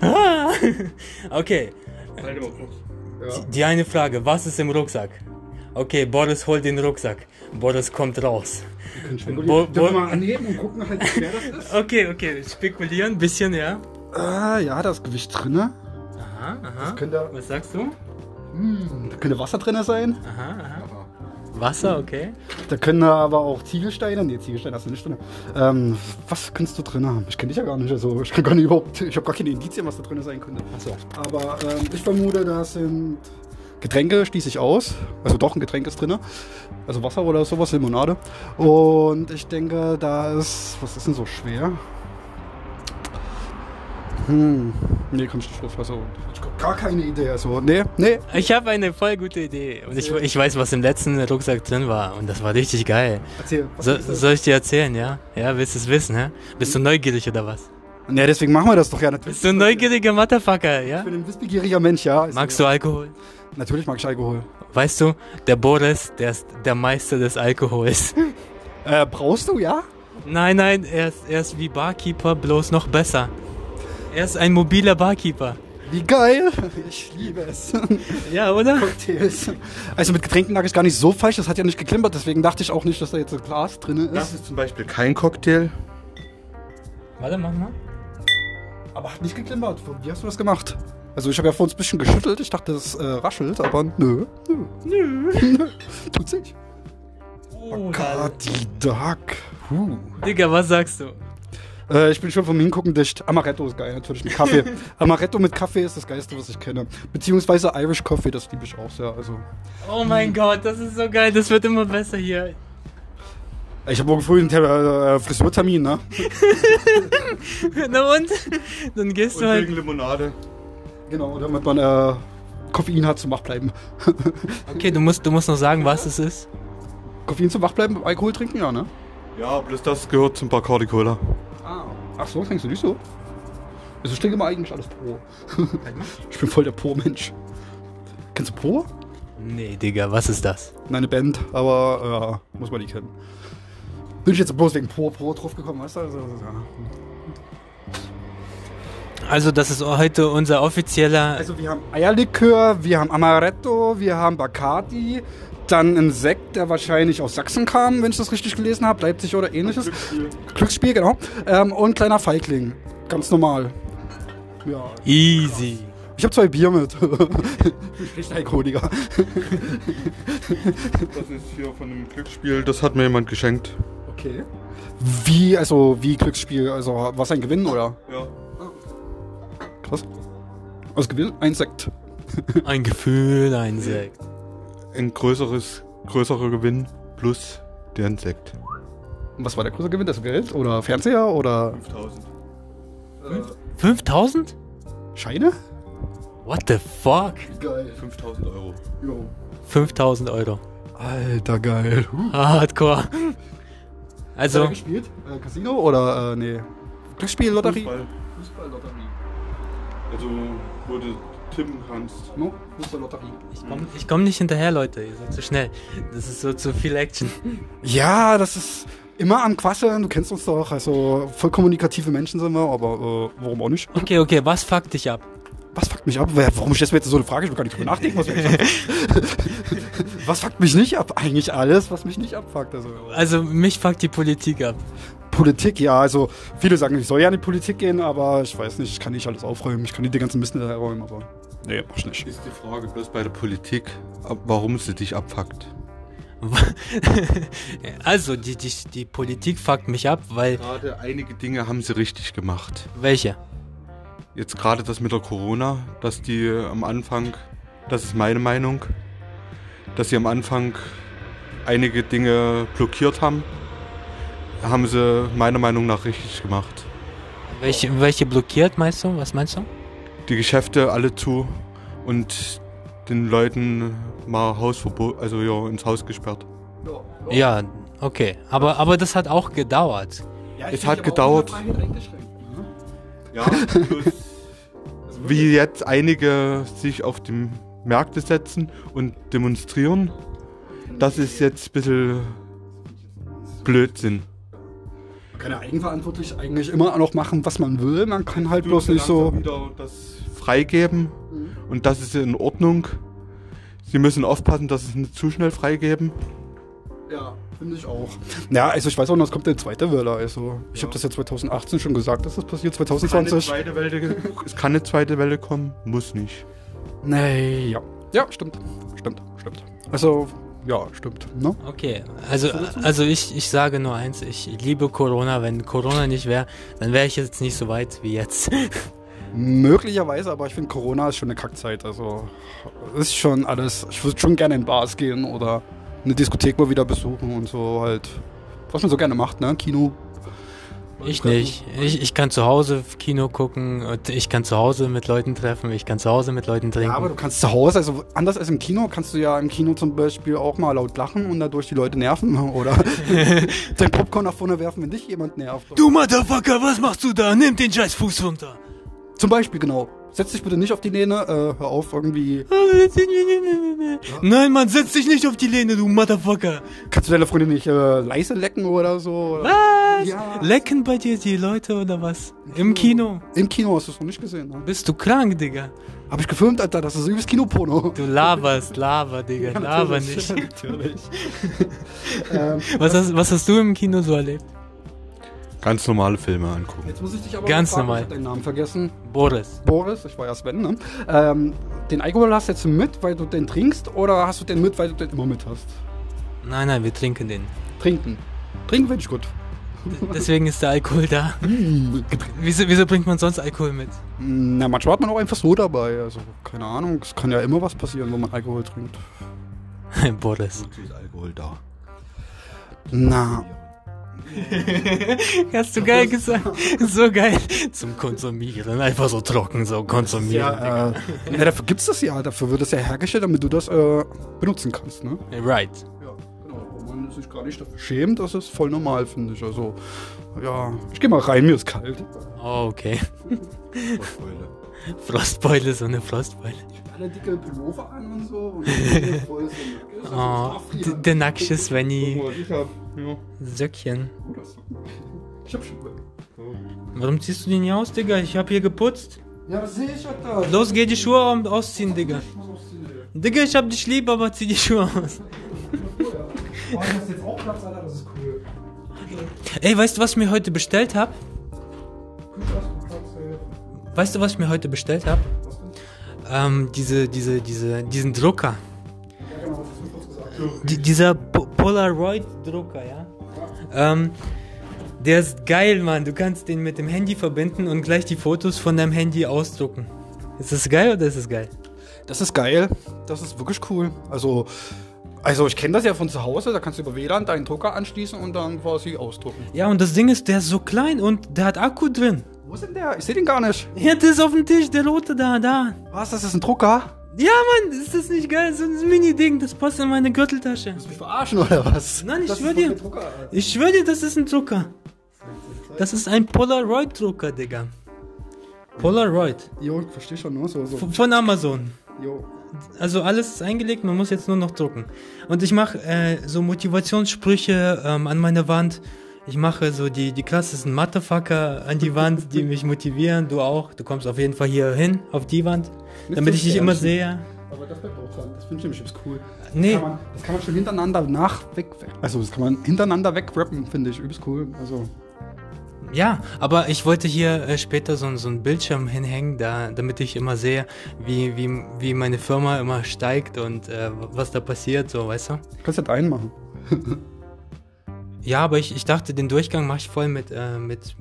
Ah, okay, Halt. Ja. die eine Frage, was ist im Rucksack? Okay, Boris holt den Rucksack. Boris kommt raus. Wir können Bo- Bo- mal anheben und gucken, halt, wie schwer das ist? Okay, okay, spekulieren, bisschen, ja. Ah, ja, da ist Gewicht drin. Aha, aha. Könnte, Was sagst du? hm, da könnte Wasser drin sein. Aha, aha. Wasser, okay. Da können aber auch Ziegelsteine. Nee, Ziegelsteine hast du nicht drin. Ähm, was kannst du drin haben? Ich kenne dich ja gar nicht. Also, ich kann gar nicht überhaupt. Ich habe gar keine Indizien, was da drin sein könnte. Achso. Aber ähm, ich vermute, das sind Getränke, schließe ich aus. Also doch, ein Getränk ist drin. Also Wasser oder sowas, Limonade. Und ich denke, da ist. Was ist denn so schwer? Hm. Nee, komm ich nicht gar keine Idee. Also, nee, nee. Ich habe eine voll gute Idee. Und ich, ich weiß, was im letzten Rucksack drin war. Und das war richtig geil. Erzähl. Was So, ist soll ich dir erzählen, ja? Ja, willst du es wissen, hä? Bist du neugierig oder was? Ja, deswegen machen wir das doch ja natürlich. Bist du ein neugieriger Motherfucker, ja? Ich bin ein wissbegieriger Mensch, ja. Also, Magst du Alkohol? Natürlich mag ich Alkohol. Weißt du, der Boris, der ist der Meister des Alkohols. Äh, brauchst du, ja? Nein, nein, er ist, er ist wie Barkeeper, bloß noch besser. Er ist ein mobiler Barkeeper. Wie geil. Ich liebe es. Ja, oder? Cocktails. Also mit Getränken lag ich gar nicht so falsch, das hat ja nicht geklimpert, deswegen dachte ich auch nicht, dass da jetzt ein Glas drin Das ist. ist zum Beispiel kein Cocktail. Warte, mach mal. Aber hat nicht geklimpert. Wie hast du das gemacht? Also ich habe ja vor uns ein bisschen geschüttelt, ich dachte, das äh, raschelt, aber nö. Nö. Nö. Tut's nicht. Oh, Bacardi Dark. Huh. Digga, was sagst du? Äh, ich bin schon vom Hingucken dicht. Amaretto ist geil, natürlich mit Kaffee. Amaretto mit Kaffee ist das Geilste, was ich kenne. Beziehungsweise Irish Coffee, das liebe ich auch sehr. Also Oh mein Gott, das ist so geil, das wird immer besser hier. ich habe morgen früh einen Ter äh, Frisurtermin, ne? Na und? Dann gehst Und du halt. wegen Limonade. Genau, damit man äh, Koffein hat zum Wachbleiben. Okay, du musst, du musst noch sagen, was es ist. Koffein zum Wachbleiben, Alkohol trinken, ja, ne? Ja, bloß das gehört zum Bacardi Cola. Ach so, trinkst du nicht so? Also ich trinke immer eigentlich alles Po. ich bin voll der Po-Mensch. Kennst du Po? Nee, Digga, was ist das? Nein, eine Band, aber äh, muss man nicht kennen. Bin ich jetzt bloß wegen Po, Po drauf gekommen, weißt du? Also, ja. Also, das ist heute unser offizieller. also wir haben Eierlikör, wir haben Amaretto, wir haben Bacardi, dann ein Sekt, der wahrscheinlich aus Sachsen kam, wenn ich das richtig gelesen habe, Leipzig oder ähnliches. Glücksspiel, genau. Ähm, und kleiner Feigling. Ganz normal. Ja. Easy. Ich habe zwei Bier mit. ich bin Alkoholiker. Das ist hier von einem Glücksspiel, das hat mir jemand geschenkt. Okay. Wie, also wie Glücksspiel? Also was ein Gewinn oder? Ja. Krass. Aus Gewinn ein Sekt. Ein Gefühl, ein Sekt. Ein größeres, größerer Gewinn plus der Insekt. Und was war der größte Gewinn? Das Geld oder Fernseher oder 5000. 5000? Scheine? What the fuck? Geil. 5000 Euro. Jo. 5000 Euro. Alter geil. Huh. Hardcore. Hat Also, er gespielt? Äh, Casino oder äh, nee? Glücksspiel, Lotterie? Fußball. Fußball-Lotterie. Also, wo du tippen kannst. No? Fußball-Lotterie. ich komme ich komm nicht hinterher, Leute. Ihr seid zu schnell. Das ist so zu viel Action. Ja, das ist immer am Quasseln. Du kennst uns doch. Also voll kommunikative Menschen sind wir, aber äh, warum auch nicht? Okay, okay, was fuckt dich ab? Was fuckt mich ab? Warum stellst du mir jetzt so eine Frage? Ich will gar nicht drüber nachdenken. Was, mich was fuckt mich nicht ab? Eigentlich alles, was mich nicht abfuckt. Also Also, mich fuckt die Politik ab. Politik, ja. Also viele sagen, ich soll ja in die Politik gehen, aber ich weiß nicht, ich kann nicht alles aufräumen. Ich kann nicht den ganzen Mist hinterher räumen, aber nee, mach ich nicht. Ist die Frage bloß bei der Politik, warum sie dich abfuckt. Also, die, die, die Politik fuckt mich ab, weil. Gerade einige Dinge haben sie richtig gemacht. Welche? Jetzt gerade das mit der Corona, dass die am Anfang, das ist meine Meinung, dass sie am Anfang einige Dinge blockiert haben, haben sie meiner Meinung nach richtig gemacht. Welche, welche blockiert, meinst du? Was meinst du? Die Geschäfte alle zu und den Leuten mal Hausverbot, also ja, ins Haus gesperrt. Ja, okay. Aber, aber das hat auch gedauert. Es hat gedauert. Ja, wie jetzt einige sich auf die Märkte setzen und demonstrieren, das ist jetzt ein bisschen Blödsinn. Kann ja eigenverantwortlich eigentlich immer noch machen, was man will. Man kann halt bloß nicht so. wieder das freigeben und das ist in Ordnung. Sie müssen aufpassen, dass sie es nicht zu schnell freigeben. Ja, finde ich auch. Ja, also ich weiß auch noch, es kommt eine zweite Welle. Also ich habe das ja 2018 schon gesagt, dass das passiert, Kann eine 2020. zweite Welle, es kann eine zweite Welle kommen, muss nicht. Nee, ja. Ja, stimmt. Stimmt, stimmt. Also, ja, stimmt. Ne? Okay, also, also ich, ich sage nur eins, ich liebe Corona. Wenn Corona nicht wäre, dann wäre ich jetzt nicht so weit wie jetzt. Möglicherweise, aber ich finde Corona ist schon eine Kackzeit. Also ist schon alles. Ich würde schon gerne in Bars gehen oder eine Diskothek mal wieder besuchen und so halt. Was man so gerne macht, ne? Kino. Ich nicht. Ich, ich kann zu Hause Kino gucken, und ich kann zu Hause mit Leuten treffen, ich kann zu Hause mit Leuten trinken. Ja, aber du kannst zu Hause, also anders als im Kino, kannst du ja im Kino zum Beispiel auch mal laut lachen und dadurch die Leute nerven oder dein Popcorn nach vorne werfen, wenn dich jemand nervt. du Motherfucker, was machst du da? Nimm den scheiß Fuß runter. Zum Beispiel, genau. Setz dich bitte nicht auf die Lehne, äh, hör auf, irgendwie. Nein, Mann, setz dich nicht auf die Lehne, du Motherfucker. Kannst du deine Freundin nicht äh, leise lecken oder so? Oder? Was? Ja. Lecken bei dir die Leute oder was? Im Kino? Im Kino hast du es noch nicht gesehen, ne? Bist du krank, Digga? Hab ich gefilmt, Alter, das ist übelst Kinoporno. Du laberst, laber, Digga, laber nicht. natürlich. ähm, Was hast, was hast du im Kino so erlebt? Ganz normale Filme angucken. jetzt muss ich dich aber Ganz fragen, normal. Ich hab deinen Namen vergessen. Boris. Boris, ich war ja Sven, ne? Ähm, den Alkohol hast du jetzt mit, weil du den trinkst oder hast du den mit, weil du den immer mit hast? Nein, nein, wir trinken den. Trinken. Trinken finde ich gut. Deswegen ist der Alkohol da. Wieso, wieso bringt man sonst Alkohol mit? Na, manchmal hat man auch einfach so dabei. Also, keine Ahnung, es kann ja immer was passieren, wenn man Alkohol trinkt. Boris. Wozu ist Alkohol da? Na, Hast du geil gesagt. So geil. Zum Konsumieren. Einfach so trocken so konsumieren. ja, äh, ja, dafür gibt's das ja. Dafür wird das ja hergestellt, damit du das äh, benutzen kannst, ne? Right. Ja, genau. Man sich gar nicht dafür schämt, das ist voll normal, finde ich. Also, ja, ich geh mal rein, mir ist kalt. Oh, okay. Frostbeule. Frostbeule, so eine Frostbeule. Alle dicke Pullover an und so. Und voll so Oh, der nackte Svenny. Ich hab, ja. Söckchen. Ich hab Schuhe. Warum ziehst du die nicht aus, Digga? Ich hab hier geputzt. Ja, das sehe ich, Alter. Los, geh die Schuhe am- ausziehen, Digga. Digga, ich hab dich lieb, aber zieh die Schuhe aus. Oh, du hast jetzt auch Platz, Alter, das ist cool. Ey, weißt du, was ich mir heute bestellt hab? Weißt du, was ich mir heute bestellt hab? Ähm, diese, diese, diese, diesen Drucker. Die, dieser Po- Polaroid-Drucker, ja? Ähm, der ist geil, Mann. Du kannst den mit dem Handy verbinden und gleich die Fotos von deinem Handy ausdrucken. Ist das geil oder ist das geil? Das ist geil. Das ist wirklich cool. Also, also ich kenne das ja von zu Hause. Da kannst du über WLAN deinen Drucker anschließen und dann quasi ausdrucken. Ja, und das Ding ist, der ist so klein und der hat Akku drin. Wo ist denn der? Ich sehe den gar nicht. Ja, der ist auf dem Tisch, der rote da, da. Was? Das ist ein Drucker? Ja, Mann, ist das nicht geil? So ein Mini-Ding, das passt in meine Gürteltasche. Willst du mich verarschen oder was? Nein, ich das schwör ist doch dir. Drucker. Ich schwöre dir, das ist ein Drucker. Das ist ein Polaroid-Drucker, Digga. Polaroid. Jo, ich verstehe schon, ne? So, so. Von Amazon. Jo. Also alles ist eingelegt, man muss jetzt nur noch drucken. Und ich mache äh, so Motivationssprüche ähm, an meine Wand. Ich mache so die, die klassischen Motherfucker an die Wand, die mich motivieren. Du auch. Du kommst auf jeden Fall hier hin, auf die Wand, Nicht damit so ich dich immer sehe. Aber das bleibt auch dran. Das finde ich nämlich übelst cool. Nee. Das kann, man, das kann man schon hintereinander nach weg. Also, das kann man hintereinander wegrappen, finde ich übelst cool. Also, Ja, aber ich wollte hier äh, später so, so einen Bildschirm hinhängen, da, damit ich immer sehe, wie, wie, wie meine Firma immer steigt und äh, was da passiert, so, weißt du? kannst du das einmachen. Ja, aber ich, ich dachte, den Durchgang mache ich voll mit, äh, mit,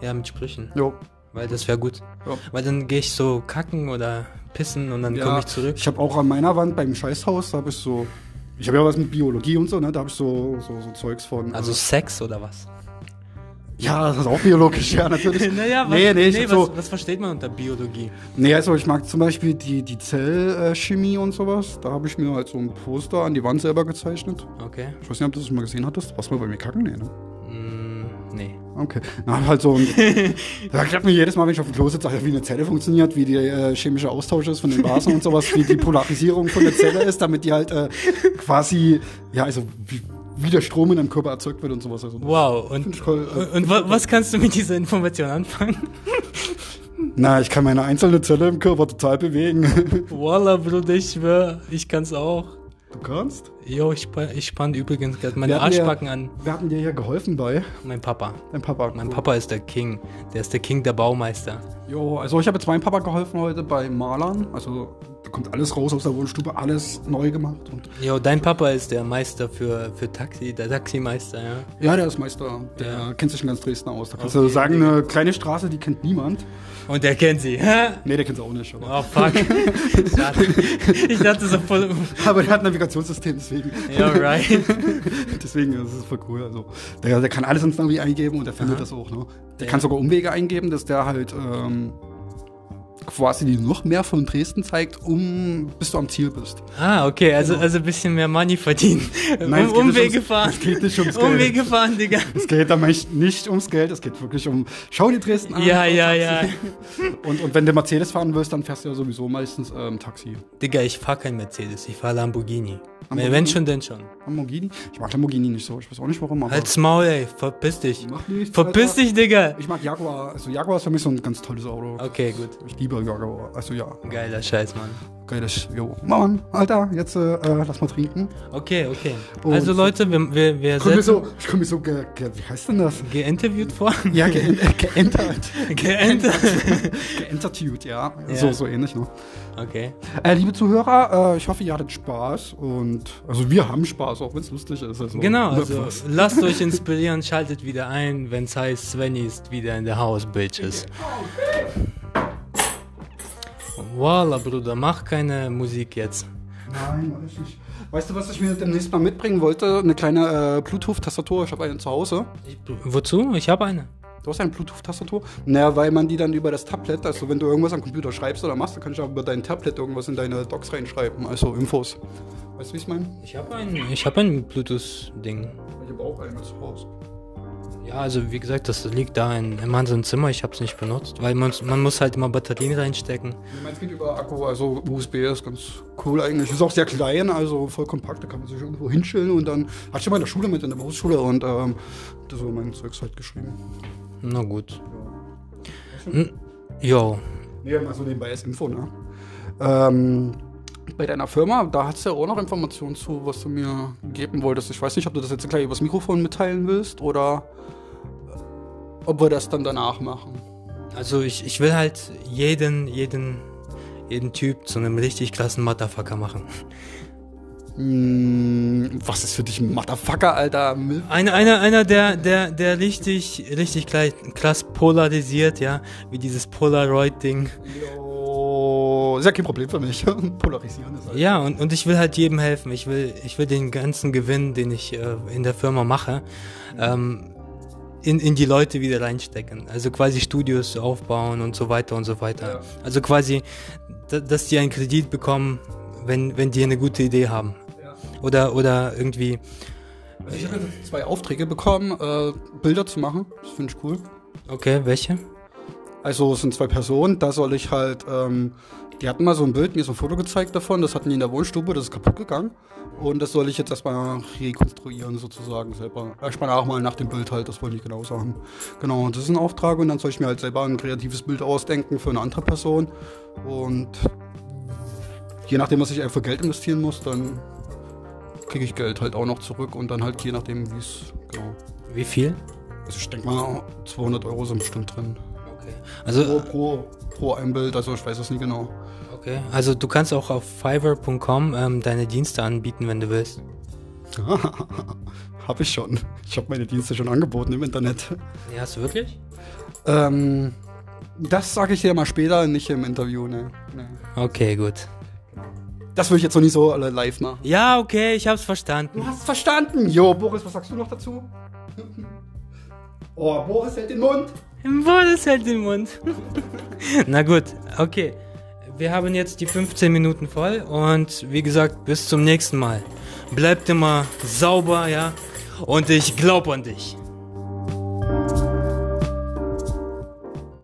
ja, mit Sprüchen, Jo. weil das wäre gut. Ja. Weil dann gehe ich so kacken oder pissen und dann komme ich zurück. Ich habe auch an meiner Wand beim Scheißhaus, da habe ich so. Ich habe ja was mit Biologie und so, ne? Da habe ich so, so, so Zeugs von. Also äh, Sex oder was? Ja, das ist auch biologisch, ja, natürlich. naja, was, nee, nee, nee was, so. was versteht man unter Biologie? Nee, also ich mag zum Beispiel die, die Zellchemie und sowas. Da habe ich mir halt so ein Poster an die Wand selber gezeichnet. Okay. Ich weiß nicht, ob du das mal gesehen hattest. Warst du mal bei mir kacken? Nee, ne? Mm, nee. Okay. Na, halt so ein. da klappt mir jedes Mal, wenn ich auf dem Klo sitze, wie eine Zelle funktioniert, wie der äh, chemische Austausch ist von den Basen und sowas, wie die Polarisierung von der Zelle ist, damit die halt äh, quasi, ja, also wie, wie der Strom in deinem Körper erzeugt wird und sowas. Also, Wow. Und, ich cool. und, und wa was kannst du mit dieser Information anfangen? na, ich kann meine einzelne Zelle im Körper total bewegen. Walla, Bruder, ich schwör, ich kann's auch. Du kannst? Jo, ich, ich spann übrigens gerade meine ja- Arschbacken an. Wir hatten dir ja geholfen bei Mein Papa. deinem Papa. Mein Papa ist der King. Der ist der King der Baumeister. Jo, also ich habe jetzt meinem Papa geholfen heute bei Malern. Also kommt alles raus aus der Wohnstube, alles neu gemacht. Und Jo, dein Papa ist der Meister für, für Taxi, der Taximeister, ja. ja, der ist Meister. Der Ja. kennt sich in ganz Dresden aus. Da kannst Okay. du sagen, eine kleine Straße, die kennt niemand. Und der kennt sie. hä? Nee, der kennt sie auch nicht. Aber, Oh, fuck. Ich dachte so voll. aber der hat ein Navigationssystem, deswegen. Ja, right. deswegen ist es voll cool. Also, der, der kann alles ins Navi eingeben und der findet Aha. das auch. Ne? Der Ja. kann sogar Umwege eingeben, dass der halt ähm, quasi die noch mehr von Dresden zeigt, um bis du am Ziel bist. Ah, okay, also, also ein bisschen mehr Money verdienen. Nein, um, Umwege ums- fahren. es geht nicht ums Geld. Umwege fahren, Digga. Es geht aber nicht ums Geld, es geht wirklich um. Schau dir Dresden an. Ja, ja, ja. Und, und wenn du Mercedes fahren willst, dann fährst du ja sowieso meistens ähm, Taxi. Digga, ich fahr kein Mercedes, ich fahr Lamborghini. Lamborghini? Wenn schon, denn schon. Lamborghini? Ich mag Lamborghini nicht so. Ich weiß auch nicht warum, aber. Halt's Maul, ey, verpiss dich. Mach nichts, Verpiss Alter. dich, Digga. Ich mag Jaguar. Also Jaguar ist für mich so ein ganz tolles Auto. Okay, gut. Ich liebe Jaguar. Also ja, Geiler Scheiß, Mann. geiles. Jo. Mann, Alter, jetzt äh, äh, lass mal trinken. Okay, okay. Und- Also Leute, wir, wir, wir Ich komme mir setzen so, ich komm mir so ge, ge, wie heißt denn das? geinterviewt vor. Ja, ge, äh, geentert. Geenter. Geenterviewt, ja. Ja. So, so ähnlich, ne? Okay. Äh, liebe Zuhörer, äh, ich hoffe, ihr hattet Spaß und also wir haben Spaß, auch wenn es lustig ist. Also, Genau, ne, also lasst euch inspirieren, schaltet wieder ein, wenn's heißt, Svenny ist wieder in der House, Bitches. Voila, Bruder, mach keine Musik jetzt. Nein, mach ich nicht. Weißt du, was ich mir demnächst mal mitbringen wollte? Eine kleine äh, Bluetooth-Tastatur. Ich habe eine zu Hause. Ich, wozu? Ich habe eine. Du hast eine Bluetooth-Tastatur? Naja, weil man die dann über das Tablet, also wenn du irgendwas am Computer schreibst oder machst, dann kannst du auch über dein Tablet irgendwas in deine Docs reinschreiben, also Infos. Weißt du, wie ich meine? Ich habe ein, ich hab ein Bluetooth-Ding. Ich habe auch eine zu Hause. Ja, also wie gesagt, das liegt da in, in meinem Zimmer, ich habe es nicht benutzt, weil man, man muss halt immer Batterien reinstecken. Meins geht über Akku, also USB ist ganz cool eigentlich. Ist auch sehr klein, also voll kompakt, da kann man sich irgendwo hinstellen und dann hatte ich mal in der Schule mit, in der Berufsschule und ähm, das war mein Zeugs halt geschrieben. Na gut. Hm, Jo, Nee, mal so nebenbei als Info, ne? Ähm, bei deiner Firma, da hast du ja auch noch Informationen zu, was du mir geben wolltest. Ich weiß nicht, ob du das jetzt gleich übers Mikrofon mitteilen willst oder äh, ob wir das dann danach machen. also ich, ich will halt jeden, jeden, jeden Typ zu einem richtig klassen Motherfucker machen. Hm, was ist für dich ein Motherfucker, Alter? Einer, einer, einer, der, der, der richtig, richtig klass polarisiert, ja, wie dieses Polaroid-Ding. Ist ja kein Problem für mich. Polarisieren ist halt. Ja, und, und ich will halt jedem helfen. Ich will, ich will den ganzen Gewinn, den ich äh, in der Firma mache, ähm, in, in die Leute wieder reinstecken. Also quasi Studios aufbauen und so weiter und so weiter. Ja. Also quasi, da- dass die einen Kredit bekommen, wenn, wenn die eine gute Idee haben. Ja. Oder, oder irgendwie, Also ich habe zwei Aufträge bekommen, äh, Bilder zu machen. Das finde ich cool. okay, welche? Also es sind zwei Personen, da soll ich halt, ähm, die hatten mal so ein Bild, mir so ein Foto gezeigt davon, das hatten die in der Wohnstube, das ist kaputt gegangen. Und das soll ich jetzt erstmal rekonstruieren sozusagen selber. Erstmal auch mal nach dem Bild halt, das wollte ich genau sagen. Genau, das ist ein Auftrag und dann soll ich mir halt selber ein kreatives Bild ausdenken für eine andere Person. Und je nachdem, was ich einfach Geld investieren muss, dann kriege ich Geld halt auch noch zurück und dann halt je nachdem, wie es, genau. Wie viel? Also ich denke mal, 200 Euro sind bestimmt drin. Okay. Pro, Also, pro, pro ein Bild, also ich weiß es nicht genau. okay. Also du kannst auch auf fiverr.com ähm, deine Dienste anbieten, wenn du willst. Hab ich schon. Ich habe meine Dienste schon angeboten im Internet. Ja, hast du wirklich? Ähm, das sage ich dir mal später, nicht im Interview, ne. ne. Okay, gut. Das will ich jetzt noch nicht so alle live machen. Ja, okay, ich hab's verstanden. Du hast verstanden. Jo, Boris, was sagst du noch dazu? Oh, Boris hält den Mund. Boris hält den Mund. Na gut, okay. Wir haben jetzt die 15 Minuten voll und wie gesagt, bis zum nächsten Mal. Bleibt immer sauber, ja? Und ich glaub an dich.